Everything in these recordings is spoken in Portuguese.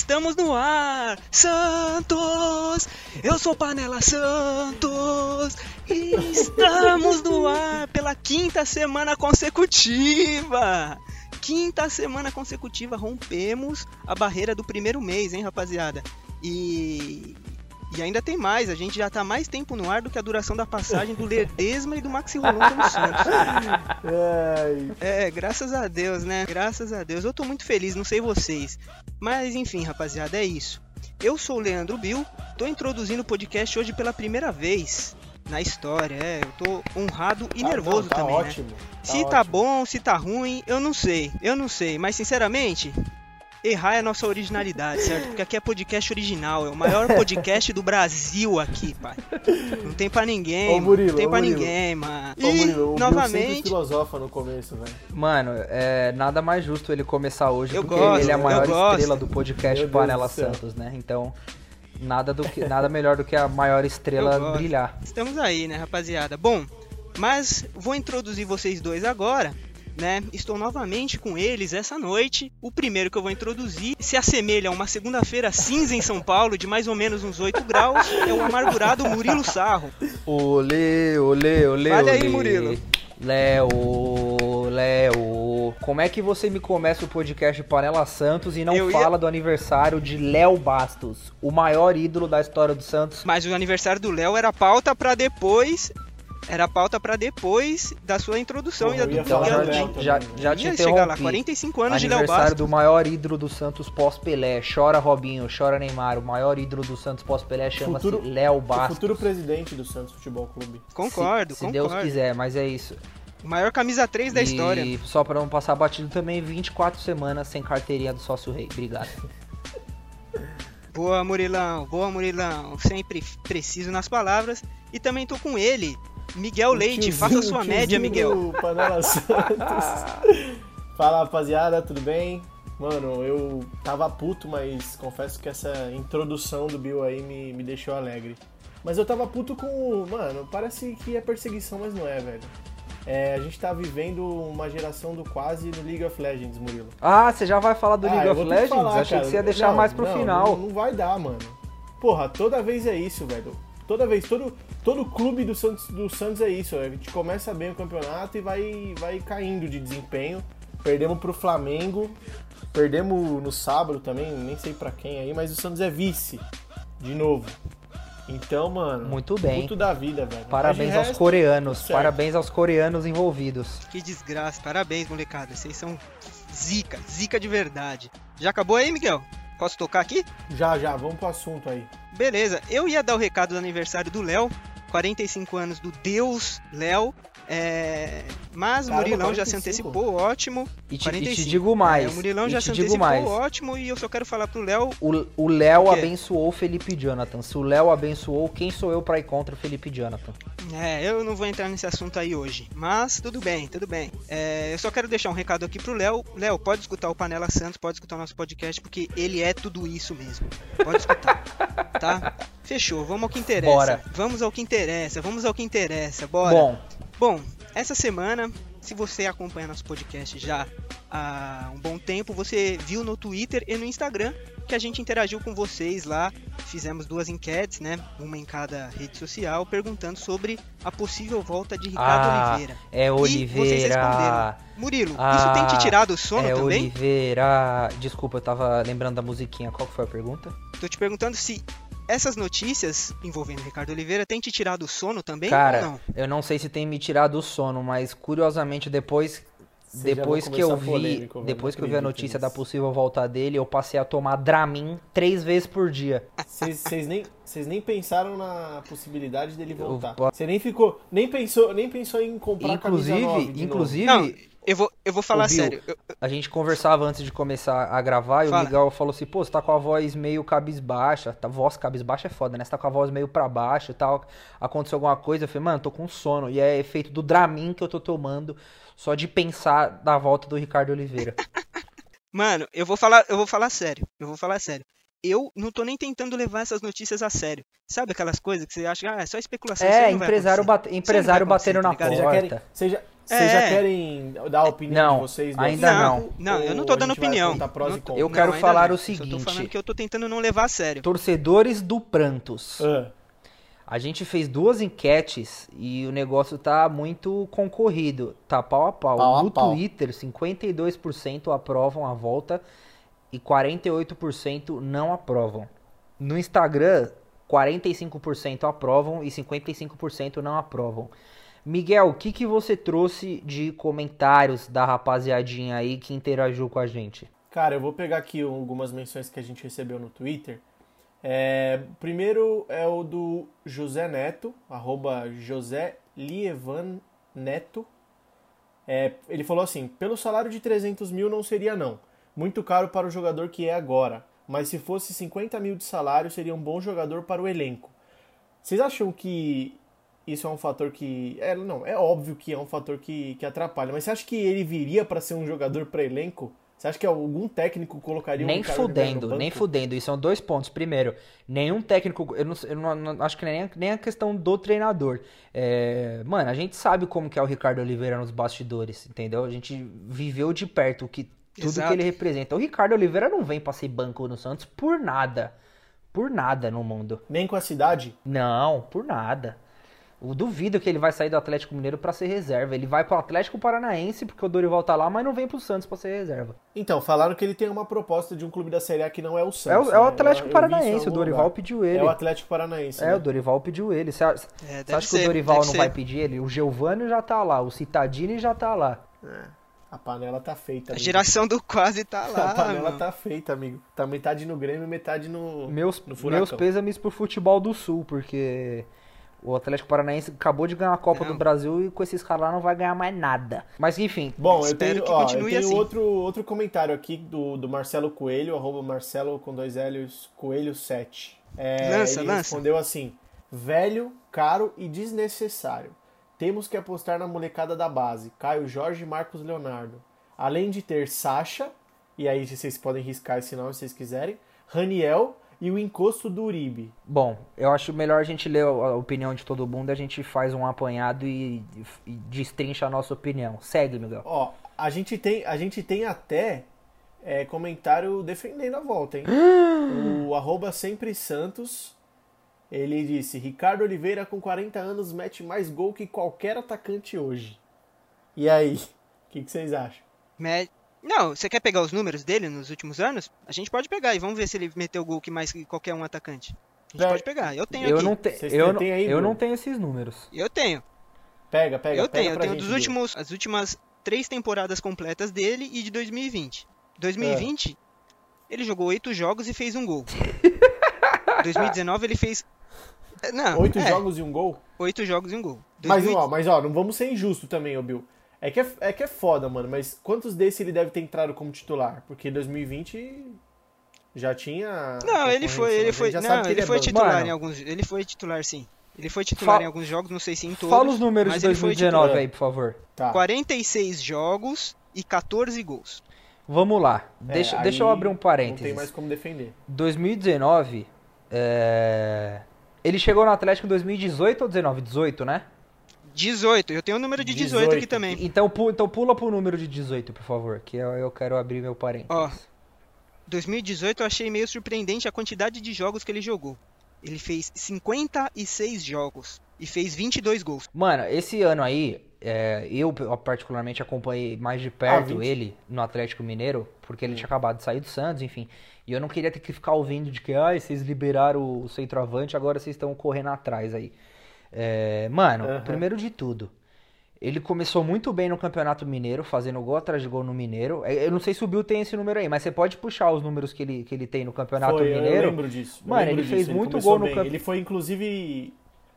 Estamos no ar! Santos! Eu sou Panela Santos! Estamos no ar pela quinta semana consecutiva! Quinta semana consecutiva rompemos a barreira do primeiro mês, hein, rapaziada? E e ainda tem mais, a gente já tá mais tempo no ar do que a duração da passagem do Ledesma e do Maxi Rolon pelo Santos. É, graças a Deus, né? Graças a Deus. Eu tô muito feliz, não sei vocês. Mas enfim, rapaziada, é isso. Eu sou o Leandro Bill, tô introduzindo o podcast hoje pela primeira vez na história. É, eu tô honrado e Ah, nervoso tá também, ótimo, né? tá se tá ótimo. bom, se tá ruim, eu não sei. Eu não sei, mas sinceramente, errar é a nossa originalidade, certo? Porque aqui é podcast original, é o maior podcast do Brasil aqui, pai. Não tem pra ninguém, Ô, mano. Murilo, não tem ô, pra Murilo. ninguém, mano. Ô, E, Murilo, o novamente, filosofa no começo, velho. Mano, é nada mais justo ele começar hoje Eu porque gosto, ele é a maior estrela do podcast Meu Panela. Santos, né? Então, nada, do que, nada melhor do que a maior estrela brilhar. Estamos aí, né, rapaziada? Bom, mas vou introduzir vocês dois agora, né? Estou novamente com eles essa noite. O primeiro que eu vou introduzir se assemelha a uma segunda-feira cinza em São Paulo, de mais ou menos uns 8 graus. É o amargurado Murilo Sarro. Olê, olê, olê, Fale aí, olê. Murilo. Léo, Léo, como é que você me começa o podcast Panela Santos e não Eu ia- fala do aniversário de Léo Bastos, o maior ídolo da história do Santos? Mas o aniversário do Léo era pauta pra depois. Era pauta pra depois da sua introdução e ia do Então já, já, né? já te chegar lá, interrompi. 45 anos de Léo Aniversário do maior ídolo do Santos pós-Pelé. Chora Robinho, chora Neymar. O maior ídolo do Santos pós-Pelé chama-se Léo O Bastos. futuro presidente do Santos Futebol Clube. Concordo, se, se concordo. Deus quiser, mas é isso. O maior camisa 3 da e história. só pra não passar batido também, 24 semanas sem carteirinha do sócio rei. Obrigado. Boa, Murilão. Boa, Murilão. Sempre preciso nas palavras. E também tô com ele, Miguel Leite. Faça a sua média, Miguel. Panela Santos. Fala, rapaziada, tudo bem? Mano, eu tava puto, mas confesso que essa introdução do Bill aí me, me deixou alegre. Mas eu tava puto com. o- Mano, parece que é perseguição, mas não é, velho. É, a gente tá vivendo uma geração do quase no League of Legends, Murilo. Ah, você já vai falar do Ah, League of Legends? falar, Achei cara. que você ia deixar Não, mais pro não, final. Não, não vai dar, mano. Porra, toda vez é isso, velho. Toda vez, todo, todo clube do Santos, do Santos é isso. A gente começa bem o campeonato e vai, vai caindo de desempenho. Perdemos pro Flamengo, perdemos no sábado também, nem sei pra quem aí, mas o Santos é vice, de novo. Então, mano, Muito bem. puto da vida, velho. Parabéns aos resto, coreanos. Parabéns aos coreanos envolvidos. Que desgraça. Parabéns, molecada. Vocês são zica. Zica de verdade. Já acabou aí, Miguel? Posso tocar aqui? Já, já, vamos pro assunto aí. Beleza. Eu ia dar o recado do aniversário do Léo. 45 anos do Deus Léo. É... Mas o Murilão já se 45? antecipou, ótimo. E te, e te 45. digo mais. É, o Murilão já te se digo antecipou, mais. ótimo. E eu só quero falar pro Léo O, Léo quê? abençoou o Felipe Jonathan. Se o Léo abençoou, quem sou eu pra ir contra o Felipe Jonathan? É, eu não vou entrar nesse assunto aí hoje. Mas tudo bem, tudo bem. É, eu só quero deixar um recado aqui pro Léo. Léo, pode escutar o Panela Santos, pode escutar o nosso podcast, porque ele é tudo isso mesmo. Pode escutar. tá? Fechou, vamos ao que interessa. Bora. Vamos ao que interessa, vamos ao que interessa, bora. Bom, Bom, essa semana, se você acompanha nosso podcast já há um bom tempo, você viu no Twitter e no Instagram que a gente interagiu com vocês lá. Fizemos duas enquetes, né? Uma em cada rede social, perguntando sobre a possível volta de Ricardo Ah, Oliveira. é E vocês Oliveira. responderam. Murilo, Ah, isso tem te tirado o sono é também? Oliveira. Desculpa, eu tava lembrando da musiquinha. Qual foi a pergunta? Tô te perguntando se essas notícias envolvendo Ricardo Oliveira têm te tirado o sono também Cara, ou não? eu não sei se tem me tirado o sono, mas curiosamente depois Vocês já depois que eu vi, polêmico, depois que eu vi a notícia da possível volta dele, eu passei a tomar Dramin três vezes por dia. Vocês nem, vocês nem pensaram na possibilidade dele voltar. Você nem ficou, nem pensou, nem pensou em comprar camisa nova Inclusive, de inclusive, Não, eu vou, eu vou falar Bill, sério. Eu- a gente conversava antes de começar a gravar e Fala. o Miguel falou assim, pô, você tá com a voz meio cabisbaixa, tá, voz cabisbaixa é foda, né? Você tá com a voz meio pra baixo e tal, aconteceu alguma coisa, eu falei, mano, tô com sono, e é efeito do Dramin que eu tô tomando, só de pensar da volta do Ricardo Oliveira. Mano, eu vou falar, eu vou falar sério. Eu vou falar sério. Eu não tô nem tentando levar essas notícias a sério. Sabe aquelas coisas que você acha, ah, é só especulação. é, empresário, bate, empresário batendo tá na ligado? Vocês já porta. querem, vocês já, Vocês É. já querem dar a opinião Não, de vocês? do ainda assunto? não. Não, eu não Ou tô a dando opinião. Não tô-? Eu quero falar não. o Só tô seguinte. falando que eu tô tentando não levar a sério. Torcedores do Prantos. Ah, A gente fez duas enquetes e o negócio tá muito concorrido. Tá pau a pau. Pau a no pau. Twitter, 52% aprovam a volta e 48% não aprovam. No Instagram, 45% aprovam e 55% não aprovam. Miguel, o que, que você trouxe de comentários da rapaziadinha aí que interagiu com a gente? Cara, eu vou pegar aqui algumas menções que a gente recebeu no Twitter. É, primeiro é o do José Neto, arroba José Lievan Neto. É, ele falou assim: pelo salário de 300 mil não seria não. Muito caro para o jogador que é agora. Mas se fosse 50 mil de salário, seria um bom jogador para o elenco. Vocês acham que isso é um fator que. É, não, é óbvio que é um fator que, que atrapalha. Mas você acha que ele viria para ser um jogador para elenco? Você acha que algum técnico colocaria um Nem Oliveira no fudendo, banco? nem fudendo. E são dois pontos. Primeiro, nenhum técnico. Eu não, eu não- não- acho que nem, nem a questão do treinador. É, mano, a gente sabe como que é o Ricardo Oliveira nos bastidores, entendeu? A gente viveu de perto o que, tudo Exato. que ele representa. O Ricardo Oliveira não vem pra ser banco no Santos por nada. Por nada no mundo. Nem com a cidade? Não, por nada. Eu duvido que ele vai sair do Atlético Mineiro pra ser reserva. Ele vai pro Atlético Paranaense porque o Dorival tá lá, mas não vem pro Santos pra ser reserva. Então, falaram que ele tem uma proposta de um clube da Série A que não é o É o, Santos. é o né? Atlético Eu- eu vi isso em Paranaense, o Dorival lugar. pediu ele. É o Atlético Paranaense. É, né? o Dorival pediu ele. Você acha, É, acha que o Dorival não ser. vai pedir ele? O Giovanni já tá lá, o Citadini já tá lá. A panela tá feita. A amigo. geração do quase tá A lá, panela mano. tá feita, amigo. Tá metade no Grêmio e metade no, Meus, no Furacão. meus pêsames pro futebol do Sul, porque o Atlético Paranaense acabou de ganhar a Copa Não. do Brasil e com esses caras lá não vai ganhar mais nada. Mas enfim, Bom, eu tenho, que ó, eu tenho assim. outro, outro comentário aqui do, do Marcelo Coelho, arroba Marcelo com dois L's, Coelho 7. É, Lança, ele lança. respondeu assim, velho, caro e desnecessário. Temos que apostar na molecada da base, Caio Jorge e Marcos Leonardo. Além de ter Sacha, e aí vocês podem riscar esse nome se vocês quiserem, Raniel e o encosto do Uribe. bom, eu acho melhor a gente ler a opinião de todo mundo, a gente faz um apanhado e, e destrincha a nossa opinião. Segue, Miguel. Ó, a gente tem, a gente tem até é, comentário defendendo a volta, hein? o arroba sempre Santos, ele disse, Ricardo Oliveira com 40 anos mete mais gol que qualquer atacante hoje. E aí, o que, que vocês acham? Me- Não, você quer pegar os números dele nos últimos anos? A gente pode pegar e vamos ver se ele meteu gol que mais que qualquer um atacante. A gente Pega- pode pegar. Eu tenho Eu aqui. não, te, eu, não, aí, eu Bruno? não tenho esses números. Eu tenho. Pega, pega, eu pega tenho. Eu tenho gente, dos últimos, as últimas três temporadas completas dele e de 2020. 2020, ele jogou oito jogos e fez um gol. 2019 ele fez. É, Não, Oito é, jogos e um gol? Oito jogos e um gol. Mas, 2000 ó, mas ó, não vamos ser injusto também, ô Bill. É que é, é que é foda, mano, mas quantos desses ele deve ter entrado como titular? Porque 2020 já tinha... Não, ele foi, ele foi, não, sabe que ele é foi banco. titular Mano. em alguns, ele foi titular sim. Ele foi titular Fala- em alguns jogos, não sei se em todos. Fala os números de ele foi 2019 titular. aí, por favor. Tá. 46 jogos e 14 gols. Vamos lá. É, Deixa, deixa eu abrir um Não parênteses. tem mais como defender. 2019, é... ele chegou no Atlético em 2018 ou 19? 18, né? 18, eu tenho o número de 18, 18. aqui também. Então, pu- então pula pro número de 18, por favor, que eu, eu quero abrir meu parênteses. Ó. 2018 eu achei meio surpreendente a quantidade de jogos que ele jogou. Ele fez 56 jogos e fez 22 gols. Mano, esse ano aí, é, eu particularmente acompanhei mais de perto Ah, 20. ele no Atlético Mineiro, porque ele tinha acabado de sair do Santos, enfim. E eu não queria ter que ficar ouvindo de que, ai, vocês liberaram o centroavante, agora vocês estão correndo atrás aí. É, mano, Aham. primeiro de tudo, ele começou muito bem no Campeonato Mineiro, fazendo gol atrás de gol no Mineiro. É, Eu não sei se o Bill tem esse número aí, mas você pode puxar os números que ele, que ele tem no Campeonato Foi, eu Mineiro. lembro disso. eu Mano, lembro ele fez disso, muito gol no bem. camp- Ele foi, inclusive,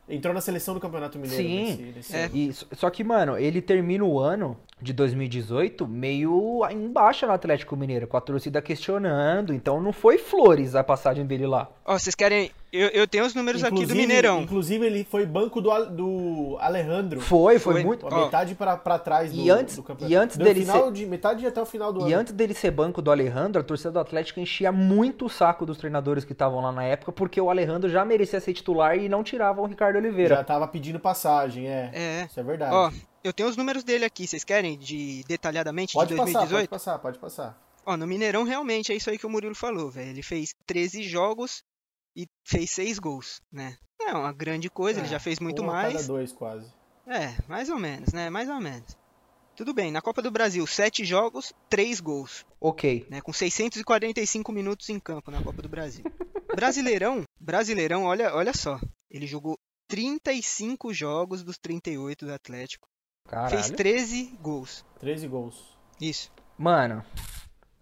entrou na seleção do Campeonato Mineiro. Sim. nesse- nesse É. ano. E, só- só que, mano, ele termina o ano de 2018 meio embaixo no Atlético Mineiro, com a torcida questionando. Então não foi flores a passagem dele lá. Ó, vocês querem. Eu, eu tenho os números aqui do Inclusive- Mineirão. Inclusive, ele foi banco do, do Alejandro. Foi, foi, Foi. muito. A metade pra, pra trás do, E antes- do campeonato. e antes Do dele final ser- de Metade até o final do E ano. antes dele ser banco do Alejandro, a torcida do Atlético enchia muito o saco dos treinadores que estavam lá na época, porque o Alejandro já merecia ser titular e não tiravam o Ricardo Oliveira. Já tava pedindo passagem, é. É. Isso é verdade. Ó, eu tenho os números dele aqui, vocês querem de detalhadamente pode de passar, 2018? pode passar, pode passar. Ó, no Mineirão realmente é isso aí que o Murilo falou, velho. Ele fez 13 jogos e fez 6 gols, né? É uma grande coisa, ele É, já fez muito um mais. cada dois, quase. É, mais ou menos, né? Mais ou menos. Tudo bem, na Copa do Brasil, 7 jogos, 3 gols, Ok. né? Com 645 minutos em campo na Copa do Brasil. Brasileirão, Brasileirão, olha, olha só. Ele jogou 35 jogos dos 38 do Atlético. Fez Caralho. 13 gols. 13 gols. Isso. Mano,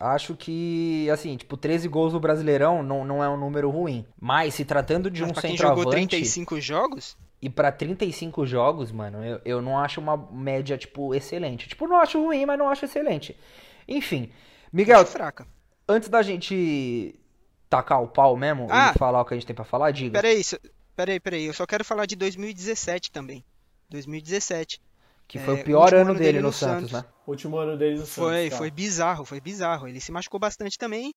acho que, assim, tipo, 13 gols no Brasileirão não, não é um número ruim. Mas se tratando de Mas um pra quem jogou centroavante 35 jogos, e pra 35 jogos, mano, eu, eu não acho uma média, tipo, excelente. Tipo, não acho ruim, mas não acho excelente. Enfim, Miguel, acho fraca. antes da gente tacar o pau mesmo Ah! e falar o que a gente tem pra falar, diga. Peraí, peraí, peraí. Eu só quero falar de 2017 também. 2017. Que foi É, o pior ano ano dele, dele no no Santos, Santos. né? Último ano dele no Foi, Santos, tá. foi bizarro, foi bizarro. Ele se machucou bastante também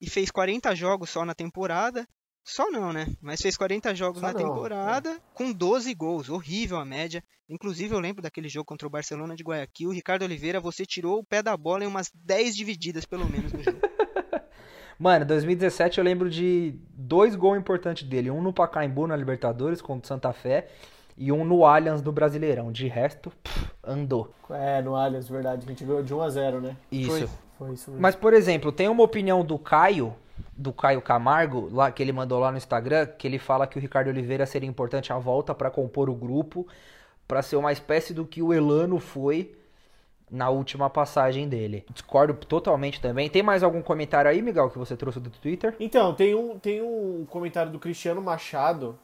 e fez 40 jogos só na temporada. Só não, né? Mas fez 40 jogos Só na não, é. temporada com 12 gols. Horrível a média. Inclusive, eu lembro daquele jogo contra o Barcelona de Guayaquil. Ricardo Oliveira, você tirou o pé da bola em umas 10 divididas, pelo menos, no jogo. Mano, 2017 eu lembro de dois gols importantes dele. Um no Pacaembu na Libertadores contra o Santa Fé e um no Allianz do Brasileirão. De resto, pff, andou. É, no Allianz, verdade. A gente ganhou de 1 a 0 né? Isso. Foi. Foi isso mesmo. Mas, por exemplo, tem uma opinião do Caio, do Caio Camargo, lá que ele mandou lá no Instagram, que ele fala que o Ricardo Oliveira seria importante a volta pra compor o grupo, pra ser uma espécie do que o Elano foi na última passagem dele. Discordo totalmente também. Tem mais algum comentário aí, Miguel, que você trouxe do Twitter? Então, tem um, tem um comentário do Cristiano Machado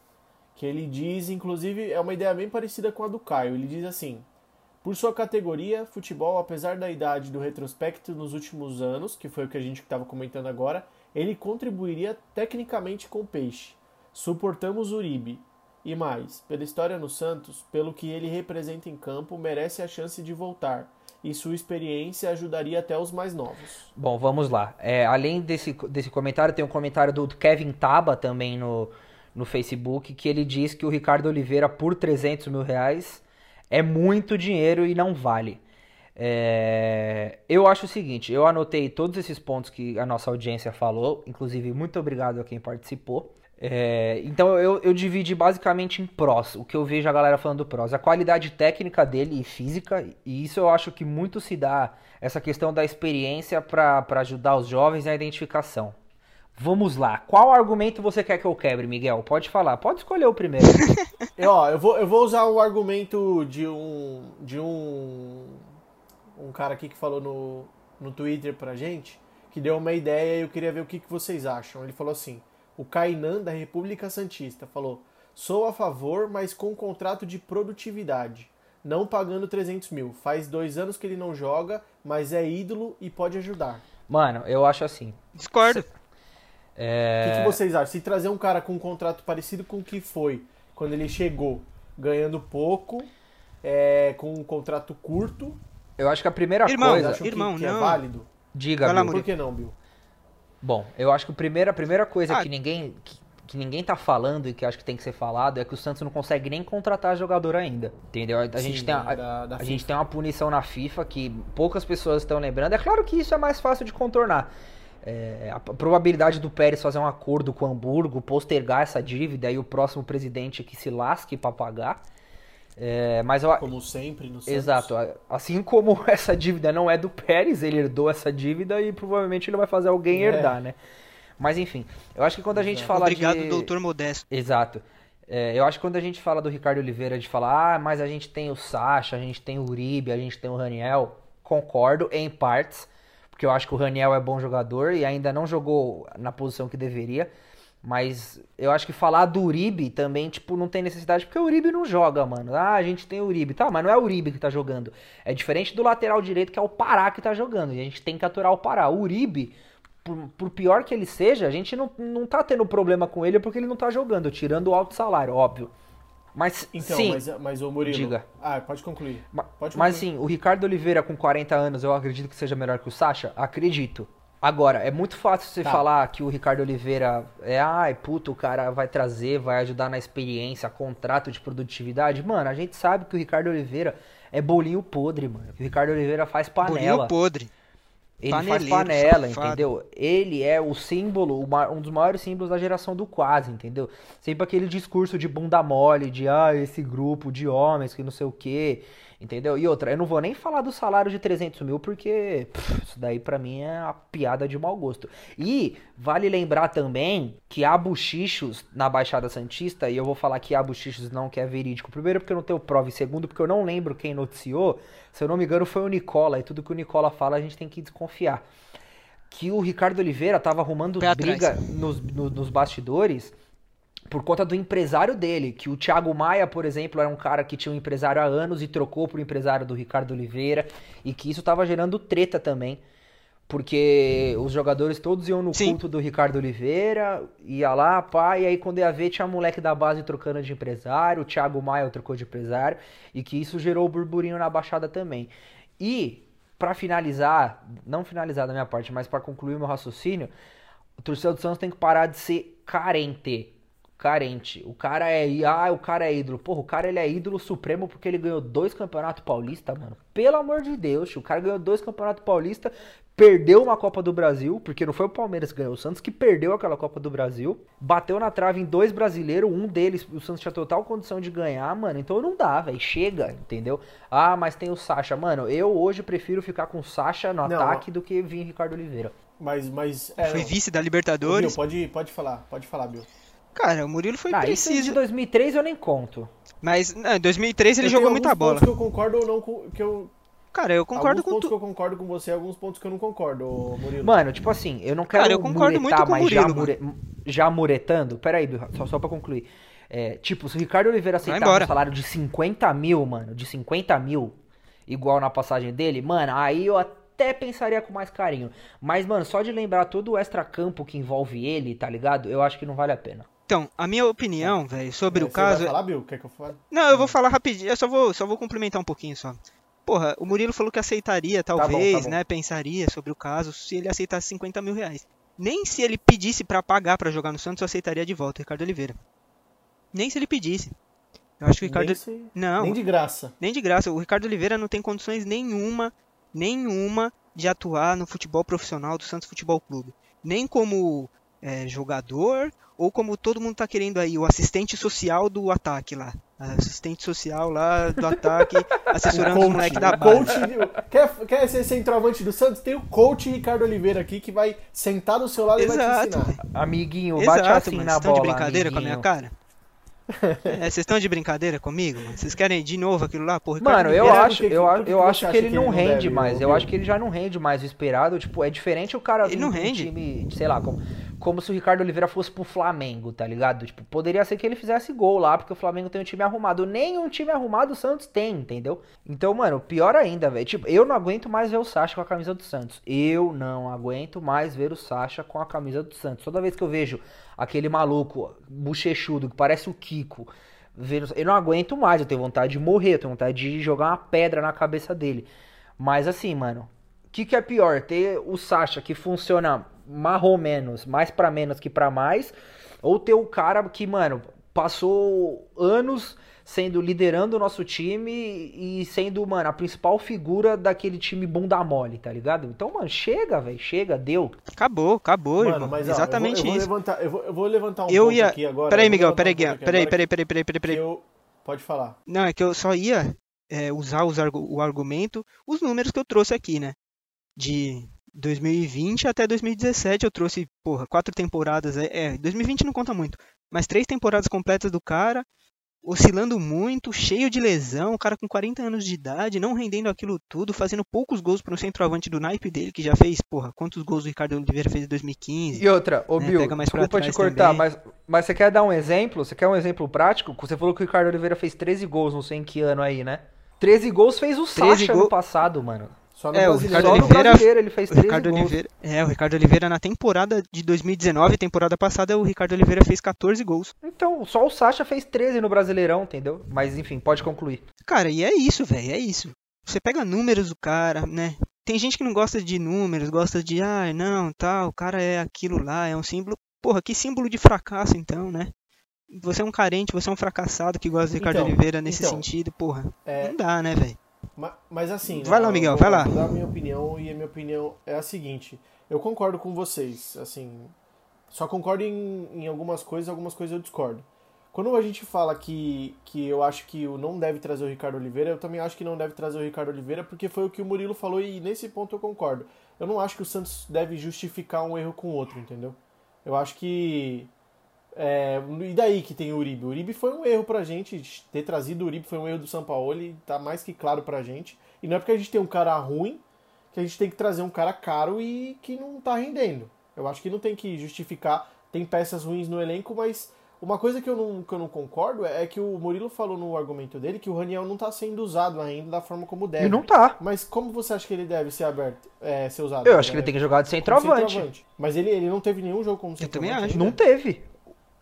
que ele diz, inclusive, é uma ideia bem parecida com a do Caio. Ele diz assim: Por sua categoria, futebol, apesar da idade do retrospecto nos últimos anos, que foi o que a gente estava comentando agora, ele contribuiria tecnicamente com o Peixe. Suportamos Uribe. E mais, pela história no Santos, pelo que ele representa em campo, merece a chance de voltar. E sua experiência ajudaria até os mais novos. Bom, vamos lá. É, além desse, desse comentário, tem um comentário do Kevin Taba também no, no Facebook, que ele diz que o Ricardo Oliveira, por 300 mil reais, é muito dinheiro e não vale. É, eu acho o seguinte, eu anotei todos esses pontos que a nossa audiência falou, inclusive muito obrigado a quem participou. É, então eu, eu dividi basicamente em prós, o que eu vejo a galera falando do prós, a qualidade técnica dele e física, e isso eu acho que muito se dá, essa questão da experiência para ajudar os jovens na identificação. Vamos lá, qual argumento você quer que eu quebre, Miguel? Pode falar, pode escolher o primeiro. Eu, ó, eu vou, eu vou usar o argumento de um de um um cara aqui que falou no, no Twitter pra gente, que deu uma ideia e eu queria ver o que, que vocês acham. Ele falou assim: o Kainan da República Santista falou: sou a favor, mas com contrato de produtividade, não pagando 300 mil. Faz dois anos que ele não joga, mas é ídolo e pode ajudar. Mano, eu acho assim. Discordo. O que, que vocês acham? Se trazer um cara com um contrato parecido com o que foi quando ele chegou, ganhando pouco, é, com um contrato curto, Eu acho que a primeira Irmão, coisa. acham que- irmão, que, é não. válido? Diga, Bill. Por que não, Bill? Bom, eu acho que a primeira, a primeira coisa Ah. que ninguém que, que ninguém tá falando e que acho que tem que ser falado é que o Santos não consegue nem contratar jogador ainda. Entendeu? A, a gente, Sim, tem, a, da- da a gente tem uma punição na FIFA que poucas pessoas estão lembrando. É claro que isso é mais fácil de contornar. É, a probabilidade do Pérez fazer um acordo com o Hamburgo, postergar essa dívida e o próximo presidente que se lasque para pagar. É, mas eu, Como sempre no Santos. Exato. Assim como essa dívida não é do Pérez, ele herdou essa dívida e provavelmente ele vai fazer alguém É. herdar, né? Mas enfim, eu acho que quando a gente fala Obrigado, de... doutor Modesto. Exato. É, eu acho que quando a gente fala do Ricardo Oliveira, de falar, ah, mas a gente tem o Sacha, a gente tem o Uribe, a gente tem o Raniel, concordo em partes, porque eu acho que o Raniel é bom jogador e ainda não jogou na posição que deveria, mas eu acho que falar do Uribe também, tipo, não tem necessidade, porque o Uribe não joga, mano. Ah, a gente tem o Uribe, tá, mas não é o Uribe que tá jogando. É diferente do lateral direito, que é o Pará que tá jogando, e a gente tem que aturar o Pará. O Uribe, por, por pior que ele seja, a gente não, não tá tendo problema com ele porque ele não tá jogando, tirando o alto salário, óbvio. Mas Então, sim, mas, mas o Murilo. Diga. Ah, pode concluir. Pode Mas concluir. sim, o Ricardo Oliveira com 40 anos, eu acredito que seja melhor que o Sacha? Acredito. Agora, é muito fácil você Tá. falar que o Ricardo Oliveira é, ai, puto, o cara vai trazer, vai ajudar na experiência, contrato de produtividade. Mano, a gente sabe que o Ricardo Oliveira é bolinho podre, mano. O Ricardo Oliveira faz panela. Bolinho podre. Ele faz Paneleiro, panela, safado. entendeu? Ele é o símbolo, um dos maiores símbolos da geração do quase, entendeu? Sempre aquele discurso de bunda mole, de ah, esse grupo de homens que não sei o quê, entendeu? E outra, eu não vou nem falar do salário de 300 mil, porque pff, isso daí pra mim é uma piada de mau gosto. E vale lembrar também que há buchichos na Baixada Santista, e eu vou falar que há buchichos não que é verídico. Primeiro porque eu não tenho prova, e segundo porque eu não lembro quem noticiou. Se eu não me engano foi o Nicola, e tudo que o Nicola fala a gente tem que desconfiar. Que o Ricardo Oliveira tava arrumando Pé briga nos, no- nos bastidores por conta do empresário dele, que o Thiago Maia, por exemplo, era um cara que tinha um empresário há anos e trocou pro empresário do Ricardo Oliveira, e que isso tava gerando treta também. Porque os jogadores todos iam no Sim. culto do Ricardo Oliveira, ia lá, pá, e aí quando ia ver tinha moleque da base trocando de empresário, o Thiago Maia trocou de empresário, e que isso gerou burburinho na Baixada também. E, pra finalizar, não finalizar da minha parte, mas pra concluir o meu raciocínio, o torcedor do Santos tem que parar de ser carente. Carente. O cara é. Ah, o cara é ídolo. Porra, o cara ele é ídolo supremo porque ele ganhou dois campeonatos paulistas, mano. Pelo amor de Deus, tio. o cara ganhou dois campeonatos paulistas, perdeu uma Copa do Brasil, porque não foi o Palmeiras que ganhou, o Santos que perdeu aquela Copa do Brasil, bateu na trave em dois brasileiros, um deles, o Santos tinha total condição de ganhar, mano. Então não dá, velho. Chega, entendeu? Ah, mas tem o Sacha. Mano, eu hoje prefiro ficar com o Sacha no Não, ataque do que vir Ricardo Oliveira. Mas, mas. É, Foi vice da Bill, Libertadores. pode, pode falar, pode falar, Bill. Cara, o Murilo foi Ah, isso de preciso. 2003 eu nem conto. Mas não, em 2003 ele Eu jogou muita alguns bola. pontos que eu concordo ou não com. Que eu, Cara, eu concordo alguns com pontos tu. que eu concordo com você, alguns pontos que eu não concordo, Murilo. Mano, tipo assim, eu não quero Cara, eu concordo muretar, muito com o mas já, Murilo, mure- já muretando. Pera aí, só, só pra concluir. É, tipo, se o Ricardo Oliveira aceitar um salário de 50 mil, mano, de 50 mil, igual na passagem dele, mano, aí eu até pensaria com mais carinho. Mas, mano, só de lembrar todo o extra-campo que envolve ele, tá ligado? Eu acho que não vale a pena. Então, a minha opinião, velho, sobre É, o você caso. Vai falar, Bill? Quer que eu fale? Não, eu vou falar rapidinho, eu só vou, só vou complementar um pouquinho só. Porra, o Murilo falou que aceitaria, bom, talvez, tá bom. né? Pensaria sobre o caso se ele aceitasse 50 mil reais. Nem se ele pedisse pra pagar pra jogar no Santos, eu aceitaria de volta o Ricardo Oliveira. Nem se ele pedisse. Eu acho que o Ricardo. Nem, se- Não, nem de graça. nem de graça. O Ricardo Oliveira não tem condições nenhuma, nenhuma de atuar no futebol profissional do Santos Futebol Clube. Nem como é, jogador ou como todo mundo tá querendo aí, o assistente social do ataque lá. Assistente social lá do ataque, assessorando os moleques da coach, quer, quer ser centroavante do Santos? Tem o coach Ricardo Oliveira aqui que vai sentar do seu lado e vai te Exato, ensinar. Amiguinho, bate Exato, assim mano. na Vocês estão bola, de brincadeira com a minha amiguinho. cara? É, vocês estão de brincadeira comigo, mano? Vocês querem de novo aquilo lá? Ricardo Mano, eu acho, eu, eu acho que ele que não ele não rende deve, mais. Eu Bill? acho que ele já não rende mais o esperado. Tipo, é diferente o cara Ele não rende. time, sei lá, como, como se o Ricardo Oliveira fosse pro Flamengo, tá ligado? Tipo, poderia ser que ele fizesse gol lá, porque o Flamengo tem um time arrumado. Nem um time arrumado o Santos tem, entendeu? Então, mano, pior ainda, velho. Tipo, eu não aguento mais ver o Sacha com a camisa do Santos. Eu não aguento mais ver o Sacha com a camisa do Santos. Toda vez que eu vejo aquele maluco bochechudo que parece o Kiko Eu não aguento mais, eu tenho vontade de morrer, eu tenho vontade de jogar uma pedra na cabeça dele. Mas assim, mano, o que, que é pior? Ter o Sasha que funciona marrom menos, mais pra menos que pra mais, ou ter o cara que, mano, passou anos sendo liderando o nosso time e sendo, mano, a principal figura daquele time bunda mole, tá ligado? Então, mano, chega, velho, chega, deu. Acabou, acabou, Mano, irmão. mas ó, Exatamente eu vou, eu vou isso. Levantar, eu, vou, eu vou levantar um Eu ponto ia. aqui agora. Peraí, vou Miguel, peraí, um peraí, peraí, peraí, peraí, peraí, que peraí. eu- Pode falar. Não, é que eu só ia é, usar os o argumento, os números que eu trouxe aqui, né? De 2020 até 2017 eu trouxe, porra, quatro temporadas. É, é, 2020 não conta muito, mas três temporadas completas do cara, oscilando muito, cheio de lesão, o cara com 40 anos de idade, não rendendo aquilo tudo, fazendo poucos gols para um centroavante do naipe dele, que já fez, porra, quantos gols o Ricardo Oliveira fez em 2015? E outra, ô né, Bill, desculpa te cortar, também. mas, mas você quer dar um exemplo? Você quer um exemplo prático? Você falou que o Ricardo Oliveira fez 13 gols, não sei em que ano aí, né? 13 gols fez o 13 Sacha gol- no passado, mano. Só no É, o brasileiro. Ricardo Só no Oliveira- brasileiro ele fez O 13 Ricardo gols. Oliveira. É, o Ricardo Oliveira na temporada de 2019, temporada passada, o Ricardo Oliveira fez 14 gols. Então, só o Sacha fez 13 no Brasileirão, entendeu? Mas enfim, pode concluir. Cara, e é isso, velho, é isso. Você pega números do cara, né? Tem gente que não gosta de números, gosta de, ah, não, tá, o cara é aquilo lá, é um símbolo. Porra, que símbolo de fracasso então, né? Você é um carente, você é um fracassado que gosta do Ricardo Então, Oliveira nesse então, sentido, porra. É, Não dá, né, velho? Ma- Mas assim. Vai né, lá, Miguel, vai lá. Vou dar a minha opinião e a minha opinião é a seguinte. Eu concordo com vocês, assim. Só concordo em, em algumas coisas, algumas coisas eu discordo. Quando a gente fala que, que eu acho que o não deve trazer o Ricardo Oliveira, eu também acho que não deve trazer o Ricardo Oliveira, porque foi o que o Murilo falou e nesse ponto eu concordo. Eu não acho que o Santos deve justificar um erro com o outro, entendeu? Eu acho que. É, e daí que tem o Uribe? O Uribe foi um erro pra gente. Ter trazido o Uribe foi um erro do São Paulo e tá mais que claro pra gente. E não é porque a gente tem um cara ruim que a gente tem que trazer um cara caro e que não tá rendendo. Eu acho que não tem que justificar. Tem peças ruins no elenco, mas uma coisa que eu não, que eu não concordo é que o Murilo falou no argumento dele que o Raniel não tá sendo usado ainda da forma como deve. Ele não tá. Mas como você acha que ele deve ser aberto, é, ser usado? Eu acho que ele É, tem que jogar de como centroavante. Mas ele, ele não teve nenhum jogo como também centroavante. acho. ainda. Não teve.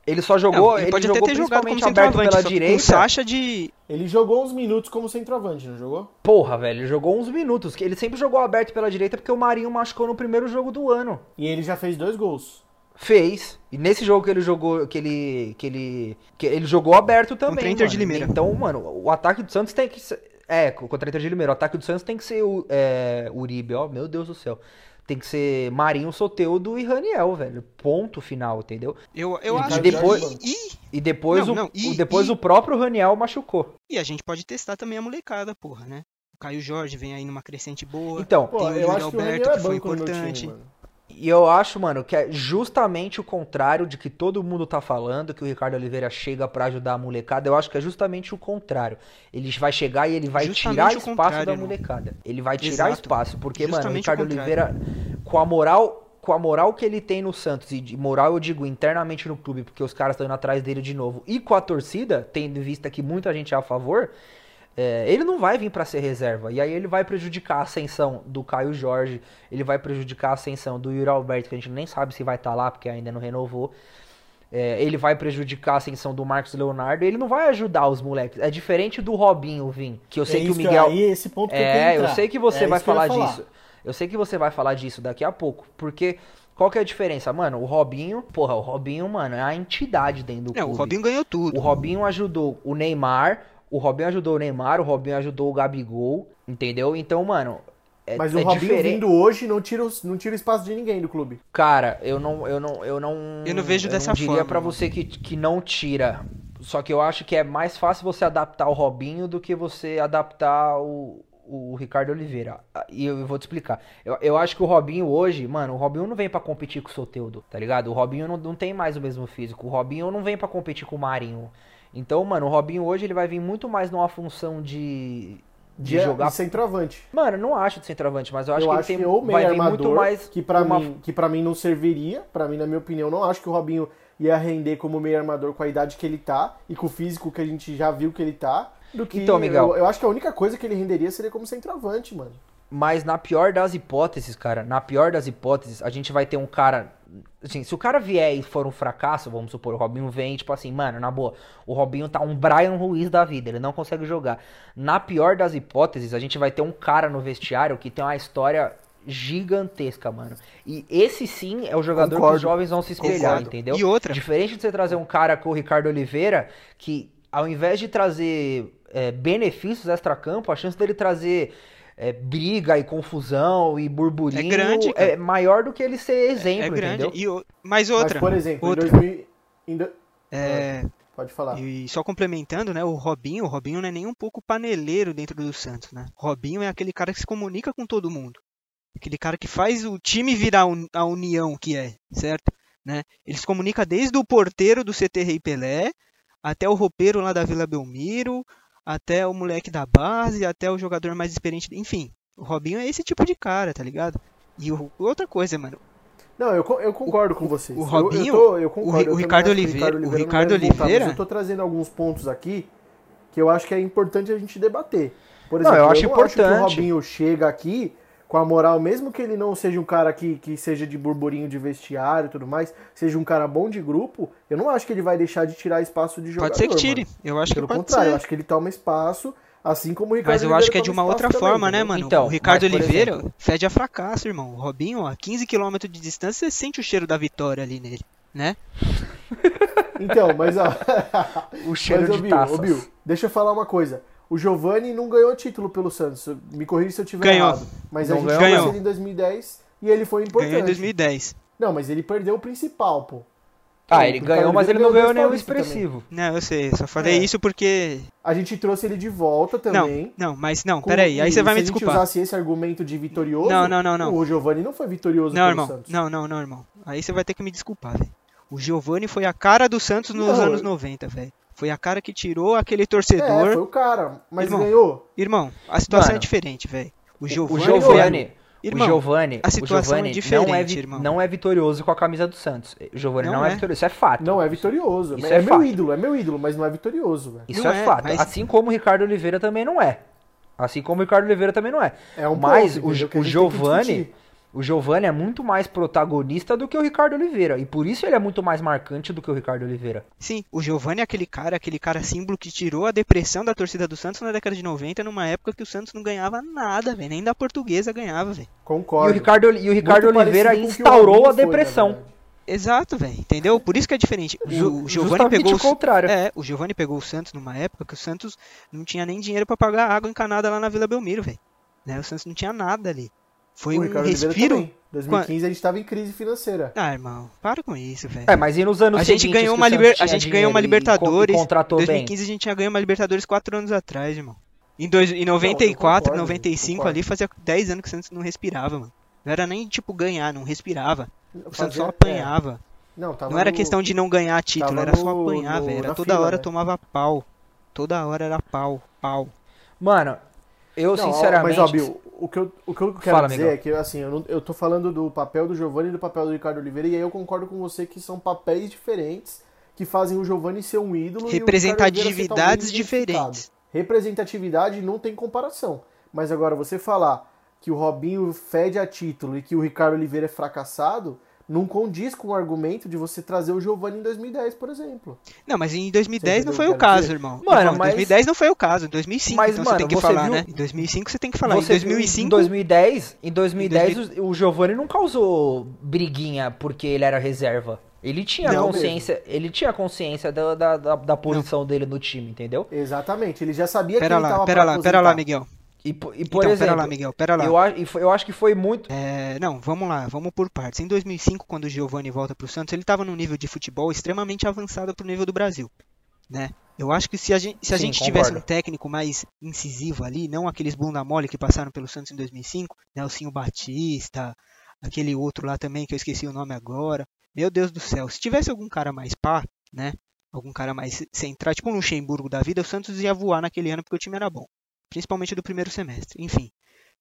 Ele só jogou, Não, ele, pode jogou até ter jogado como principalmente aberto centroavante, pela direita. com Sacha de... Ele jogou uns minutos como centroavante, não jogou? Porra, velho, ele jogou uns minutos. que Ele sempre jogou aberto pela direita porque o Marinho machucou no primeiro jogo do ano. E ele já fez dois gols. Fez. E nesse jogo que ele jogou, que ele. que ele. que ele jogou aberto também. Contra Inter de. Limeira. Então, mano, o ataque do Santos tem que ser. É, contra a Inter de Limeira. O ataque do Santos tem que ser o é, Uribe, ó. Meu Deus do céu. Tem que ser Marinho, Soteudo e Raniel, velho. Ponto final, entendeu? Eu, eu E acho depois- que... E, E depois, Não, o, não, e- o- depois e- o próprio Raniel machucou. e a gente pode testar também a molecada, porra, né? O Caio Jorge vem aí numa crescente boa. Então, Pô, Tem o eu Yuri acho que o Alberto, Raniel é que foi importante. time. E eu acho, mano, que é justamente o contrário de que todo mundo tá falando, que o Ricardo Oliveira chega pra ajudar a molecada. Eu acho que é justamente o contrário. Ele vai chegar e ele vai Justamente tirar o espaço da irmão. molecada. Ele vai tirar Exato. espaço, porque, mano, o Justamente Ricardo o. Oliveira, com a moral. Com a moral que ele tem no Santos, e de moral eu digo internamente no clube, porque os caras estão indo atrás dele de novo, e com a torcida, tendo em vista que muita gente é a favor, é, ele não vai vir pra ser reserva. E aí ele vai prejudicar a ascensão do Caio Jorge, ele vai prejudicar a ascensão do Yuri Alberto, que a gente nem sabe se vai estar lá, porque ainda não renovou. É, ele vai prejudicar a ascensão do Marcos Leonardo, ele não vai ajudar os moleques. É diferente do Robinho vir, que eu sei é que o Miguel. aí, esse ponto que eu É, eu entrar. sei que você É vai eu ia falar disso. Eu sei que você vai falar disso daqui a pouco, porque qual que é a diferença, mano? O Robinho, porra, o Robinho, mano, é a entidade dentro do Não, clube. o Robinho ganhou tudo. O Robinho ajudou o Neymar, o Robinho ajudou o Neymar, o Robinho ajudou o Gabigol, entendeu? Então, mano, é, Mas o é Robinho diferente. vindo hoje não tira, o- não tira espaço de ninguém do clube. Cara, eu não, eu não, eu não. Eu não vejo dessa não diria forma, pra mano. você que, que não tira. Só que eu acho que é mais fácil você adaptar o Robinho do que você adaptar o, o Ricardo Oliveira. Ah, E eu vou te explicar. Eu, eu acho que o Robinho hoje, mano, o Robinho não vem pra competir com o Soteudo, tá ligado? O Robinho não, não tem mais o mesmo físico. O Robinho não vem pra competir com o Marinho. Então, mano, o Robinho hoje ele vai vir muito mais numa função de. De De, jogar. de centroavante. Mano, eu não acho de centroavante, mas eu acho eu que acho ele que tem. ou meio vai armador, muito mais. que pra uma- mim, que para mim não serviria, pra mim na minha opinião, não acho que o Robinho ia render como meio armador com a idade que ele tá e com o físico que a gente já viu que ele tá, do que Então, Miguel. eu, eu acho que a única coisa que ele renderia seria como centroavante, mano. Mas na pior das hipóteses, cara, na pior das hipóteses, a gente vai ter um cara. Assim, se o cara vier e for um fracasso, vamos supor, o Robinho vem tipo assim, mano, na boa, o Robinho tá um Brian Ruiz da vida, ele não consegue jogar. Na pior das hipóteses, a gente vai ter um cara no vestiário que tem uma história gigantesca, mano. E esse sim é o jogador que Concordo. os jovens vão se espelhar, Concordo. entendeu? E outra? Diferente de você trazer um cara com o Ricardo Oliveira, que ao invés de trazer é, benefícios extra-campo, a chance dele trazer é, briga e confusão e burburinho É grande, cara. é maior do que ele ser exemplo, é grande. entendeu? E, o- mas outra, Mas, por exemplo, outra. em 2000... em do- é, Pode falar. E só complementando, né, o Robinho, o Robinho não é nem um pouco paneleiro dentro do Santos, né? Robinho é aquele cara que se comunica com todo mundo. Aquele cara que faz o time virar un- a união que é, certo? Né? Ele se comunica desde o porteiro do CT Rei Pelé, até o roupeiro lá da Vila Belmiro, até o moleque da base, até o jogador mais experiente. Enfim, o Robinho é esse tipo de cara, tá ligado? E o- outra coisa, mano, Não, eu, eu concordo com vocês. o Eu- Robinho, eu, tô- eu concordo, o eu o Ricardo Oliveira- o não Ricardo deve voltar, Oliveira- mas eu tô trazendo alguns pontos aqui que eu acho que é importante a gente debater. Por Não, exemplo, eu acho não acho que o importante. Robinho chega aqui com a moral, mesmo que ele não seja um cara que, que seja de burburinho de vestiário e tudo mais, seja um cara bom de grupo, eu não acho que ele vai deixar de tirar espaço de jogador. Pode ser que tire. mano. Eu acho Pelo que pode contrário, eu ser. acho que ele toma espaço, assim como o Ricardo Mas eu Oliveira acho que é de uma outra forma, também, né, mano? Então, o Ricardo mas, Oliveira exemplo- fede a fracasso, irmão. O Robinho, ó, 15 km de distância, você sente o cheiro da vitória ali nele, né? Então, mas ó. O cheiro mas, ô, de Bill, taças. ô, Bill, deixa eu falar uma coisa. O Giovani não ganhou título pelo Santos. Me corrija se eu tiver Ganhou. errado. Mas Não a gente ganhou, ele em 2010 e ele foi importante. Ganhou em 2010. Não, mas ele perdeu o principal, pô. Ah, ele ganhou, mas ele não ganhou nenhum expressivo. Não, eu sei, só falei É. isso porque. A gente trouxe ele de volta também. Não, não, mas não, peraí, aí você vai se me a gente desculpar. usasse esse argumento de vitorioso, Não, não, não, não. o Giovani não foi vitorioso Não, pelo irmão, Santos. não, não, não, irmão. Aí você vai ter que me desculpar, velho. O Giovani foi a cara do Santos nos Não, anos eu- 90, velho. Foi a cara que tirou aquele É, torcedor. foi o cara, mas Irmão, ganhou. Irmão, a situação Mano, é diferente, velho. O O Giovani, Giovani, foi a... o Irmão, Giovani, a situação o Giovani é diferente, não, é irmão. não é vitorioso com a camisa do Santos. O Giovani Não não, é. é. vitorioso, isso é fato. Não é vitorioso. Isso é é meu ídolo, é meu ídolo, mas não é vitorioso, velho. Isso Não é, é, fato. mas- Assim como o Ricardo Oliveira também não é. Assim como o Ricardo Oliveira também não é. É um Mas ponto, o, o Giovani. O Giovani é muito mais protagonista do que o Ricardo Oliveira. E por isso ele é muito mais marcante do que o Ricardo Oliveira. Sim, o Giovani é aquele cara, aquele cara símbolo que tirou a depressão da torcida do Santos na década de 90, numa época que o Santos não ganhava nada, velho. Nem da portuguesa ganhava, velho. E Concordo. o Ricardo, e o Ricardo Oliveira instaurou a foi, depressão. verdade. Exato, velho. Entendeu? Por isso que é diferente. O, o Giovani Justamente pegou o contrário. É, o Giovani pegou o Santos numa época que o Santos não tinha nem dinheiro pra pagar água encanada lá na Vila Belmiro, velho. Né? O Santos não tinha nada ali. Foi o um Ricardo respiro. também. 2015 a gente tava em crise financeira. Ah, irmão, para com isso, velho. É, mas e nos anos A gente ganhou uma liber... a gente ganhou uma e Libertadores. Em contratou bem. 2015 a gente tinha ganho uma Libertadores 4 anos atrás, irmão. Em, dois... em 94, concordo, 95 concordo. ali fazia 10 anos que o Santos não respirava, mano. Não era nem tipo ganhar, não respirava. O Santos só apanhava. é, não, tava Não era no- questão de não ganhar título, tava era só apanhar, no- velho. Era toda fila, hora né? tomava pau. Toda hora era pau, pau. Mano, eu Não, sinceramente. Mas, ó, Bill, o que eu, o que eu quero Fala, dizer Miguel. é que, assim, eu, não, eu tô falando do papel do Giovani e do papel do Ricardo Oliveira, e aí eu concordo com você que são papéis diferentes que fazem o Giovani ser um ídolo e Representatividades talvez diferentes. Representatividade não tem comparação. Mas agora, você falar que o Robinho fede a título e que o Ricardo Oliveira é fracassado, não condiz com o argumento de você trazer o Giovani em 2010, por exemplo. Não, mas em 2010 não foi o caso, dizer? irmão. Mano, em mas- 2010 não foi o caso, em 2005 Mas, então mano, você tem que você falar, viu- né? Em 2005 você tem que falar. Você em viu 2005 em 2010, em 2010 Em o- o Giovani não causou briguinha porque ele era reserva. Ele tinha Não consciência, ele tinha consciência da, da, da, da posição dele no time, entendeu? Exatamente, ele já sabia Pera que ele lá, tava pera lá, pera lá, aposentar. Miguel. E, e por Então, exemplo, pera lá, Miguel, pera lá. eu, eu acho que foi muito. É, não, vamos lá, vamos por partes. Em 2005, quando o Giovani volta pro Santos, ele estava num nível de futebol extremamente avançado pro nível do Brasil, né? Eu acho que se a gente, se a Sim, gente tivesse um técnico mais incisivo ali, não aqueles bunda mole que passaram pelo Santos em 2005, Nelsinho Batista, aquele outro lá também que eu esqueci o nome agora. Meu Deus do céu, se tivesse algum cara mais pá, né? Algum cara mais central, tipo um Luxemburgo da vida, o Santos ia voar naquele ano porque o time era bom, principalmente do primeiro semestre. Enfim,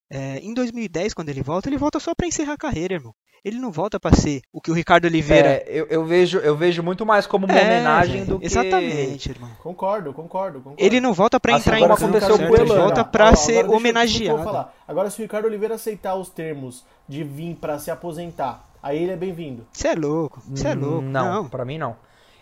é, em 2010, quando ele volta, ele volta só pra encerrar a carreira, irmão. Ele não volta pra ser o que o Ricardo Oliveira É, eu, eu vejo, eu vejo muito mais como uma É, homenagem do que. Exatamente, irmão. Concordo, concordo, concordo. Ele não volta pra Assim entrar em aconteceu certo? o ele volta agora ser eu- eu homenageado. falar. Agora, se o Ricardo Oliveira aceitar os termos de vir pra se aposentar, aí ele é bem-vindo. Você é louco, você é louco. Hum, Não, Não. pra mim não.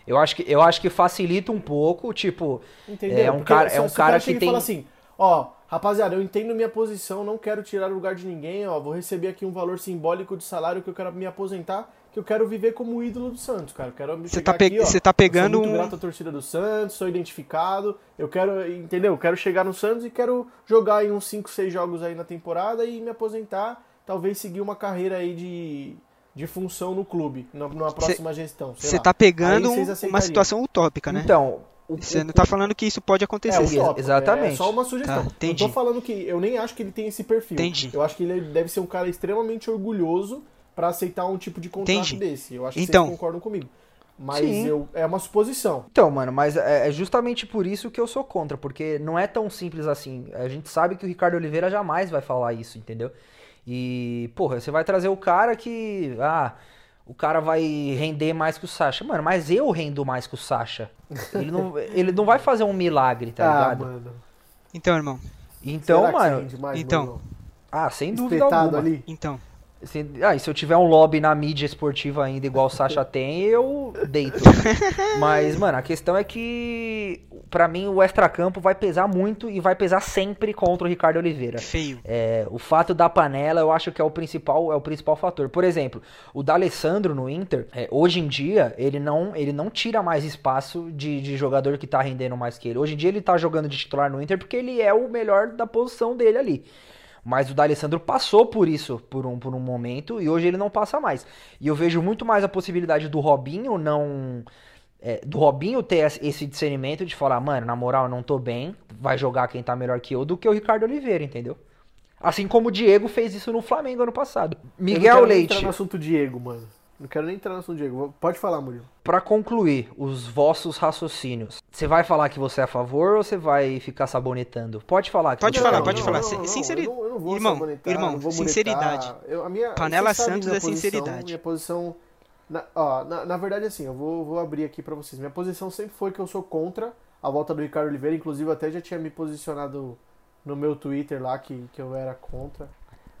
Eu acho que eu acho que facilita um pouco, tipo, Entendeu? É um Porque cara- se- é um cara chega que e fala tem- assim, ó, rapaziada, eu entendo minha posição, não quero tirar o lugar de ninguém, ó, vou receber aqui um valor simbólico de salário que eu quero me aposentar, que eu quero viver como ídolo do Santos, cara. Eu Quero Você tá, pe- aqui, ó, você tá pegando eu sou muito um. grato à torcida do Santos, sou identificado, eu quero, entendeu? Eu quero chegar no Santos e quero jogar em uns 5, 6 jogos aí na temporada e me aposentar, talvez seguir uma carreira aí de, de função no clube, na- numa próxima gestão. sei Você tá pegando um- uma situação utópica, né? então, o, Você o- não tá falando que isso pode É, acontecer. Ex- tópico, exatamente. É só uma sugestão. Tá, não entendi. tô falando que. Eu nem acho que ele tem esse perfil. Entendi. Eu acho que ele deve ser um cara extremamente orgulhoso pra aceitar um tipo de contrato Entendi. desse. Eu acho que Então. vocês concordam comigo. Mas Sim. eu, é uma suposição. Então, mano, mas é é justamente por isso que eu sou contra, porque não é tão simples assim. A gente sabe que o Ricardo Oliveira jamais vai falar isso, entendeu? E, porra, você vai trazer o cara que. Ah, o cara vai render mais que o Sacha. Mano, mas eu rendo mais que o Sacha. Ele não, ele não vai fazer um milagre, tá ah, ligado? mano. Então, irmão, Então, Será que você mano. rende mais, então, Murilo? Ah, sem dúvida espetado alguma. ali. Então, Se, ah, se eu tiver um lobby na mídia esportiva ainda, igual o Sasha tem, eu deito. Mas, mano, a questão é que, pra mim, o extracampo vai pesar muito e vai pesar sempre contra o Ricardo Oliveira. feio. É, o fato da panela, eu acho que é o principal, é o principal fator. Por exemplo, o D'Alessandro no Inter, é, hoje em dia, ele não, ele não tira mais espaço de, de jogador que tá rendendo mais que ele. Hoje em dia ele tá jogando de titular no Inter porque ele é o melhor da posição dele ali. Mas o D'Alessandro passou por isso por um, por um momento e hoje ele não passa mais. E eu vejo muito mais a possibilidade do Robinho não. é, do Robinho ter esse- discernimento de falar, mano, na moral, eu não tô bem, vai jogar quem tá melhor que eu, do que o Ricardo Oliveira, entendeu? Assim como o Diego fez isso no Flamengo ano passado. Eu não Miguel quero Leite, no assunto Diego, mano. Não quero nem entrar no assunto Diego. Pode falar, Murilo. pra concluir os vossos raciocínios, você vai falar que você é a favor ou você vai ficar sabonetando? Pode falar. Pode é a falar, pode falar. Sin- sinceri- Eu não, eu não vou Irmão, sabonetar, irmão, sinceridade. Eu, a minha, Panela Santos minha é posição, sinceridade. Minha posição... Na, ó, na, na verdade, assim, eu vou, vou abrir aqui pra vocês. Minha posição sempre foi que eu sou contra a volta do Ricardo Oliveira. Inclusive, eu até já tinha me posicionado no meu Twitter lá que, que eu era contra.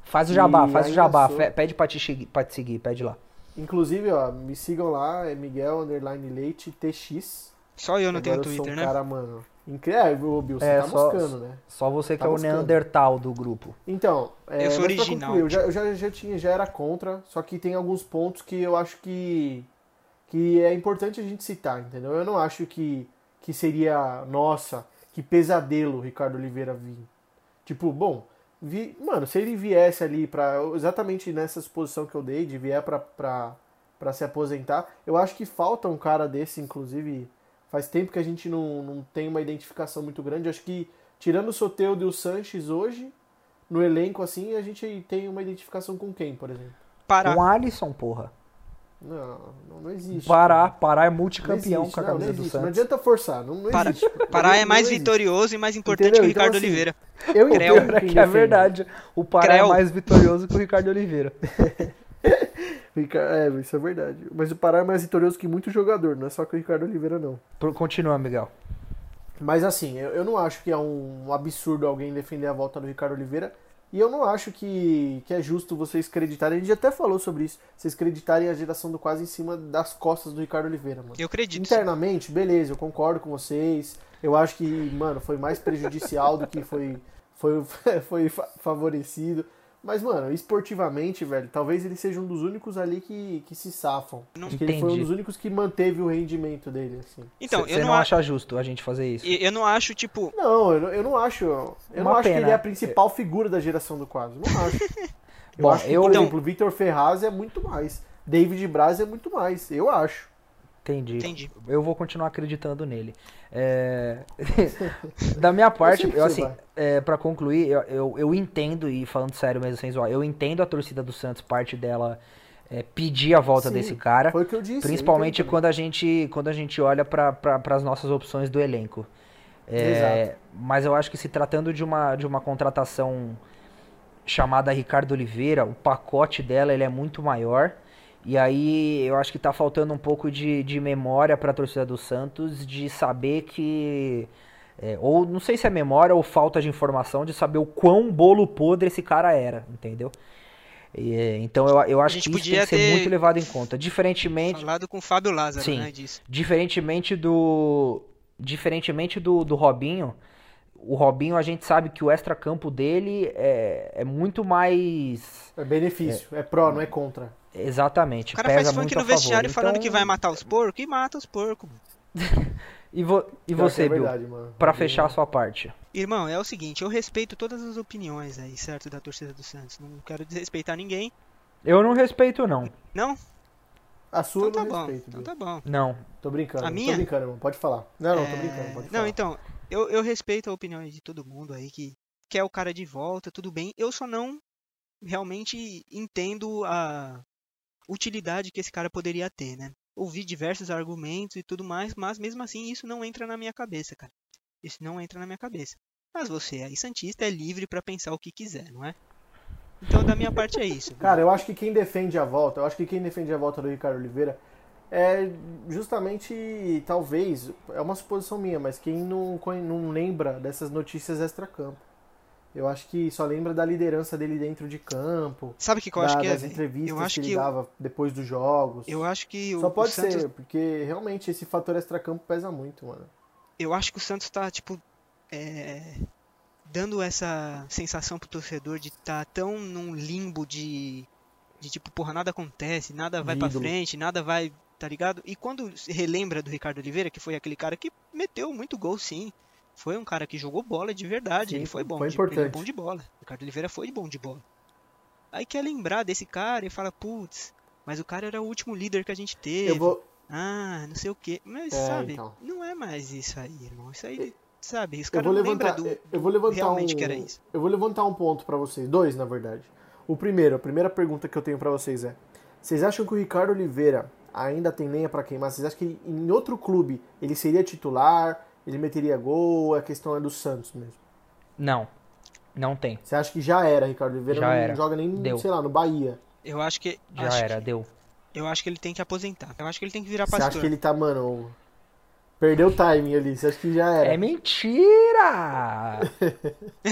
Faz o jabá, E faz o jabá. sou- Pede pra te, seguir- pra te seguir, pede lá. Inclusive, ó, me sigam lá, é Miguel Underline Leite TX. Só eu não tenho eu Twitter, um né? cara, mano. Incrível, Bill, você É, tá só- buscando, né? Só você que Tá é o buscando. Neandertal do grupo. Então, é, Eu sou original, concluir, eu já, eu já, já tinha, já era contra, só que tem alguns pontos que eu acho que, que é importante a gente citar, entendeu? Eu não acho que, que seria, nossa, que pesadelo o Ricardo Oliveira vir. Tipo, bom, vi, mano, se ele viesse ali pra, exatamente nessa exposição que eu dei, de vier pra, pra, pra se aposentar, eu acho que falta um cara desse, inclusive, faz tempo que a gente não, não tem uma identificação muito grande, acho que tirando o Soteldo e o Sanches hoje, no elenco assim, a gente tem uma identificação com quem, por exemplo? Pará. Um Alisson, porra. Não, não, não existe. Pará, Pará é Não multicampeão existe, com a não, não camisa do existe. Não Santos. adianta forçar, não, não Pará, existe. Pará Não- é mais não existe. vitorioso e mais importante Entendeu? que o Ricardo Então, assim, Oliveira. Eu Creu. entendo é que é verdade. O Pará Creu. é mais vitorioso que o Ricardo Oliveira. É, isso é verdade. Mas o Pará é mais vitorioso que muito jogador, não é só que o Ricardo Oliveira, não. Continua, Miguel. Mas assim, eu, eu não acho que é um absurdo alguém defender a volta do Ricardo Oliveira. E eu não acho que, que é justo vocês acreditarem. A gente até falou sobre isso. Vocês acreditarem a geração do quase em cima das costas do Ricardo Oliveira, mano. Eu acredito. Internamente, beleza, eu concordo com vocês. Eu acho que, mano, foi mais prejudicial do que foi, foi, foi fa- favorecido. Mas, mano, esportivamente, velho, talvez ele seja um dos únicos ali que, que se safam. Não- Acho que ele foi um Entendi. dos únicos que manteve o rendimento dele, assim. Então, Você eu não, não, a- acha justo a gente fazer isso? eu não acho, tipo, Não, eu não, eu não acho. Eu Uma não acho que pena. ele é a principal figura da geração do quadro. Não acho. Eu Bom, acho que, eu- por Então- exemplo, o Vitor Ferraz é muito mais. David Braz é muito mais. Eu acho. Entendi. entendi. Eu vou continuar acreditando nele. É, da minha parte, eu, assim, é, para concluir, eu, eu, eu entendo, e falando sério mesmo sem zoar, eu entendo a torcida do Santos, parte dela é, pedir a volta Sim, desse cara. Foi o que eu disse. eu Principalmente entendo quando a gente, quando a gente olha para as nossas opções do elenco. É, Exato. mas eu acho que se tratando de uma, de uma contratação chamada Ricardo Oliveira, o pacote dela ele é muito maior. E aí eu acho que tá faltando um pouco de, de memória para a torcida do Santos de saber que. é, ou não sei se é memória ou falta de informação de saber o quão bolo podre esse cara era, entendeu? E, é, então eu, eu acho que isso tem que ser muito levado em conta. Diferentemente, Falado com o Fábio Lázaro, Sim. né, disso. Diferentemente do. Diferentemente do, do Robinho, o Robinho a gente sabe que o extra-campo dele é, é muito mais. É benefício. É, pró, não é contra. Exatamente. O cara pesa faz funk no vestiário falando Então, que vai matar os porcos e mata os porcos. E, vo- e que você, é Bill? verdade, Robinho- fechar a sua parte. Irmão, é o seguinte, eu respeito todas as opiniões aí, certo, da torcida do Santos. Não quero desrespeitar ninguém. Eu não respeito, não. Não? A sua Então eu tá não bom. respeito. Então tá bom. Não. Tô brincando. A minha? Tô brincando, irmão. Pode falar. Não, não, tô É, brincando. Pode Não, falar. então, eu, eu respeito a opinião de todo mundo aí que quer o cara de volta, tudo bem. Eu só não realmente entendo a utilidade que esse cara poderia ter, né? Ouvi diversos argumentos e tudo mais, mas mesmo assim isso não entra na minha cabeça, cara. Isso não entra na minha cabeça. Mas você aí, Santista, é livre pra pensar o que quiser, não é? Então, da minha parte é isso. Cara, eu acho que quem defende a volta, eu acho que quem defende a volta do Ricardo Oliveira é justamente, talvez, é uma suposição minha, mas quem não, não lembra dessas notícias extra-campo. Eu acho que só lembra da liderança dele dentro de campo. Sabe o que, que eu da- acho que é? das entrevistas Eu acho que ele que, dava depois dos jogos. eu acho que o, Só o pode Santos ser, porque realmente esse fator extracampo pesa muito, mano. eu acho que o Santos tá, tipo, é, dando essa sensação pro torcedor de estar tão num limbo de, de tipo, porra, nada acontece, nada vai pra ídolo. frente, nada vai, tá ligado? E quando se relembra do Ricardo Oliveira, que foi aquele cara que meteu muito gol, sim. Foi um cara que jogou bola de verdade, Sim, ele foi bom, foi de, ele é importante. bom de bola. Ricardo Oliveira foi bom de bola. Aí quer lembrar desse cara e fala, putz, mas o cara era o último líder que a gente teve. Eu vou. Ah, não sei o que. Mas, É, sabe, então. não é mais isso aí, irmão. Isso aí, sabe, os caras não levantar, lembram do, eu vou levantar realmente um, que era isso. Eu vou levantar um ponto pra vocês, dois na verdade. O primeiro, a primeira pergunta que eu tenho pra vocês é: vocês acham que o Ricardo Oliveira ainda tem lenha pra queimar? Vocês acham que em outro clube ele seria titular, ele meteria gol? A questão é do Santos mesmo. Não. Não tem. Você acha que já era, Ricardo Oliveira Já não era. joga nem, Deu. sei lá, no Bahia? Eu acho que. Já acho era, que- deu. eu acho que ele tem que aposentar. Eu acho que ele tem que virar Você pastor. acha que ele tá, mano, perdeu o timing ali? Você acha que já era? É mentira!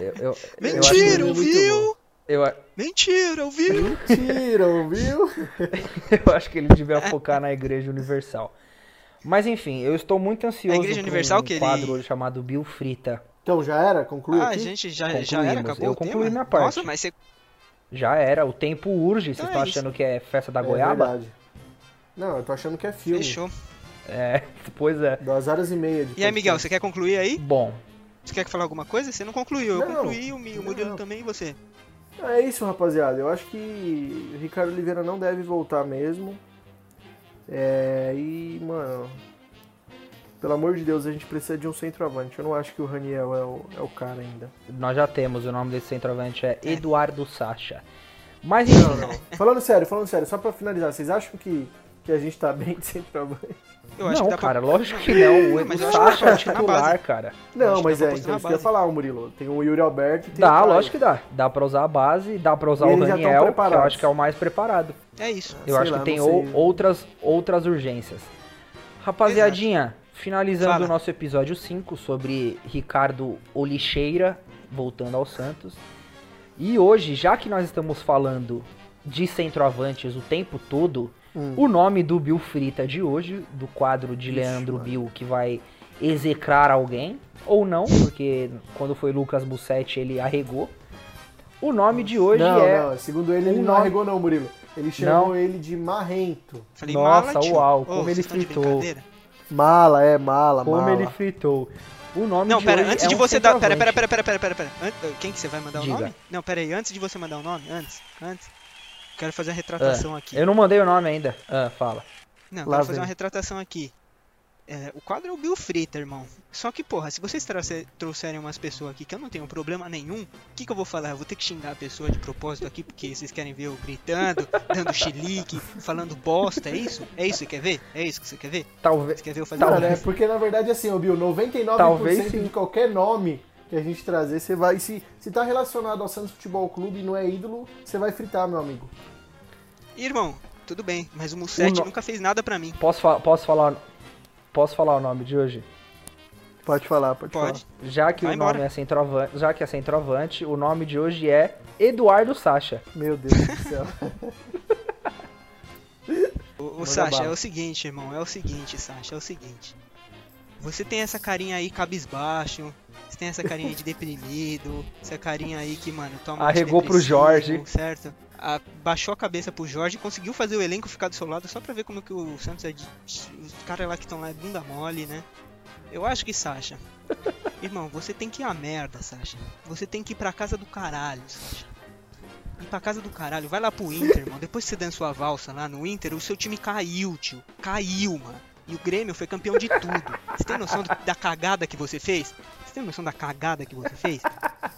eu, eu, eu Mentira, muito ouviu? eu, Mentira, ouviu? Mentira, ouviu? eu acho que ele devia focar na Igreja Universal. Mas enfim, eu estou muito ansioso A Igreja por Universal um que ele- quadro hoje chamado Bill Frita. Então, já era? Concluiu Ah, aqui? gente, já, já era, acabou Eu o tema? concluí minha parte. Nossa, mas você... Já era, o tempo urge. Vocês Então é estão isso. achando que é festa da É goiaba? verdade. Não, eu tô achando que é filme. Fechou. É, pois é. Duas horas e meia de E aí, Miguel, você quer concluir aí? Bom, Você quer falar alguma coisa? Você não concluiu. Eu Não, concluí, o o Murilo não. também e você. É isso, rapaziada. Eu acho que o Ricardo Oliveira não deve voltar mesmo. É, e, mano, pelo amor de Deus, a gente precisa de um centroavante. Eu não acho que o Raniel é o, é o cara ainda. nós já temos. O nome desse centroavante é É. Eduardo Sacha. Mas Não, não. falando sério, falando sério, só pra finalizar, vocês acham que, que a gente tá bem de centroavante? Eu acho não, que dá pra- cara, lógico que não. O, Sacha pra é titular, cara. Não, mas pra é, então na isso que eu ia falar, o Murilo. Tem o Yuri Alberto e tem Dá, o lógico que dá. Dá pra usar a base, dá pra usar E o Raniel, que eu acho que é o mais preparado. É isso. Eu Sei acho lá, que tem ou- outras, outras urgências. Rapaziadinha, finalizando Fala. o nosso episódio 5 sobre Ricardo Olixeira, voltando ao Santos. E hoje, já que nós estamos falando de centroavantes o tempo todo, Hum. o nome do Bill Frita de hoje, do quadro de Ixi, Leandro mano. Bill, que vai execrar alguém, ou não, porque quando foi Lucas Bussetti ele arregou. O nome de hoje não, é. não, segundo ele, ele um não nome- arregou não, Murilo. Ele chamou ele de marrento. Falei, Nossa, mala, uau, como ele fritou. Mala, é mala, Como mala. ele fritou. O nome Não, de pera, hoje antes é de um você dar. Pera, pera, pera, pera, pera, pera, pera. Quem que você vai mandar o Diga. nome? Não, pera aí, antes de você mandar o nome, antes, antes. Quero fazer a retratação aqui. Eu não mandei o nome ainda. Ah, fala. Não, Lá quero fazer uma retratação aqui. É, o quadro é o Bill Frita, irmão. Só que, porra, se vocês trouxerem umas pessoas aqui que eu não tenho problema nenhum, o que, que eu vou falar? Eu vou ter que xingar a pessoa de propósito aqui porque vocês querem ver eu gritando, dando chilique, falando bosta, é isso? É isso que você quer ver? É isso que você quer ver? Talvez. Você quer ver eu fazer Talvez. é porque na verdade assim, ô Bill, 99% Talvez sim. de qualquer nome que a gente trazer, você vai. Se, se tá relacionado ao Santos Futebol Clube e não é ídolo, você vai fritar, meu amigo. Irmão, tudo bem, mas o Mussetti no- nunca fez nada pra mim. Posso, fa- posso falar. Posso falar o nome de hoje? Pode falar, pode, Pode. Já que Vai o nome embora. é centroavante, já que é centroavante, o nome de hoje é Eduardo Sacha. falar. Meu Deus do céu. O, o é o seguinte, irmão, é o seguinte, Sasha, é o seguinte. Você tem essa carinha aí cabisbaixo, você tem essa carinha aí de deprimido, essa carinha aí que, mano, toma Arregou pro Jorge. Certo? A- baixou a cabeça pro Jorge, conseguiu fazer o elenco ficar do seu lado só pra ver como que o Santos é de... Os caras lá que estão lá é bunda mole, né? Eu acho que, Sasha, irmão, você tem que ir à merda, Sasha. Você tem que ir pra casa do caralho, Sasha. Ir pra casa do caralho, vai lá pro Inter, irmão. Depois que você dançou a valsa lá no Inter, o seu time caiu, tio. Caiu, mano. E o Grêmio foi campeão de tudo. Você tem noção do- da cagada que você fez? Você tem noção da cagada que você fez?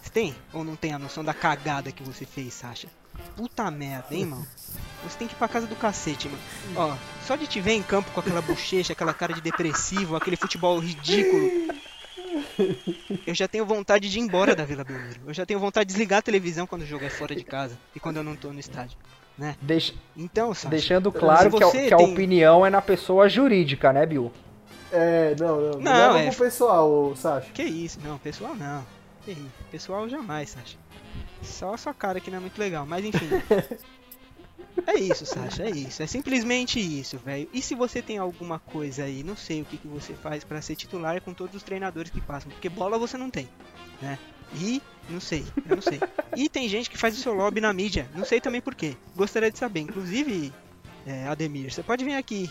Você tem? Ou não tem a noção da cagada que você fez, Sasha? Puta merda, hein, mano? Você tem que ir pra casa do cacete, mano. Ó, só de te ver em campo com aquela bochecha, aquela cara de depressivo, aquele futebol ridículo. Eu já tenho vontade de ir embora da Vila Belmiro. Eu já tenho vontade de desligar a televisão quando o jogo é fora de casa e quando eu não tô no estádio. Deix- Então, Sasha, deixando claro que, a, que a tem- opinião é na pessoa jurídica, né, Bill? É, não, não. Não, Não, é- pro pessoal, Sasha. que isso? Não, pessoal, não. Pessoal jamais, Sasha. Só a sua cara que não é muito legal, mas enfim. É isso, Sasha, é isso. É simplesmente isso, velho. E se você tem alguma coisa aí, não sei o que, que você faz pra ser titular com todos os treinadores que passam, porque bola você não tem, né? E, não sei, eu não sei. E tem gente que faz o seu lobby na mídia, não sei também porquê. Gostaria de saber, inclusive, é, Ademir, você pode vir aqui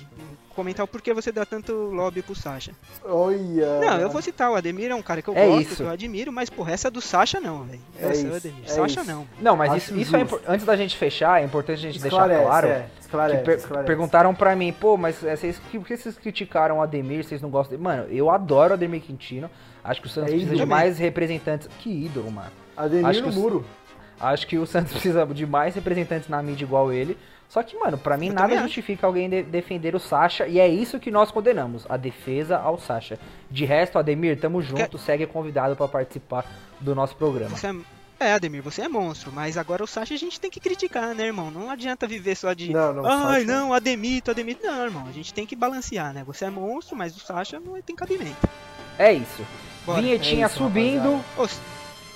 comentar o porquê você dá tanto lobby pro Sasha. Olha. Não, eu vou citar o Ademir, é um cara que eu É gosto, isso. que eu admiro, mas porra, essa do Sasha não, velho. É Essa, isso, Ademir. é Sasha isso. não. Não, mas Acho isso, isso é antes da gente fechar, é importante a gente deixar Esclarece, claro é, esclarece, que per- esclarece. perguntaram pra mim, pô, mas é, vocês, que- por que vocês criticaram o Ademir, vocês não gostam dele? Mano, eu adoro o Ademir Quintino, acho que o Santos É precisa de mais representantes. Que ídolo, mano. Ademir Acho no muro. Acho que o Santos precisa de mais representantes na mídia igual ele. Só que, mano, pra mim Eu nada justifica alguém de- defender o Sasha. E é isso que nós condenamos, a defesa ao Sasha. De resto, Ademir, tamo junto, segue convidado pra participar do nosso programa. Você é... é, Ademir, você é monstro, mas agora o Sasha a gente tem que criticar, né, irmão? Não adianta viver só de. Não, não, Ai, Sasha- não, Ademito, Ademito. Não, irmão, a gente tem que balancear, né? Você é monstro, mas o Sasha não tem cabimento. É isso. Bora. Vinhetinha É isso, subindo, Ô,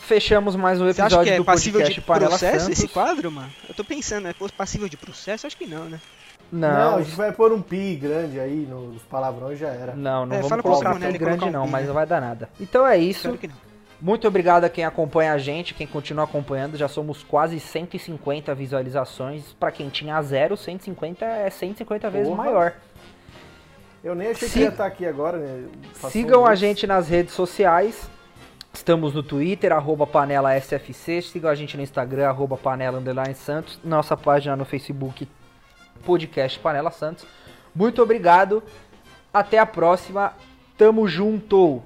fechamos mais um você episódio acha que é do passível podcast de Panela processo Santos. esse quadro, mano? Eu tô pensando, é passível de processo? Acho que não, né? Não, Não, a gente vai pôr um pi grande aí nos palavrões já era. não, não É, vamos colocar tão colocar grande um não, pi, mas né? não vai dar nada. Então é isso. Espero que não. Muito obrigado a quem acompanha a gente, quem continua acompanhando. Já somos quase 150 visualizações. Pra quem tinha zero, 150 é 150 vezes Porra. maior. Eu nem achei que ia estar aqui agora, né? Passou Sigam um a gente nas redes sociais. Estamos no Twitter, arroba panela SFC. Sigam a gente no Instagram, arroba panela underline Santos. Nossa página no Facebook, podcast Panela Santos. Muito obrigado. Até a próxima. Tamo junto.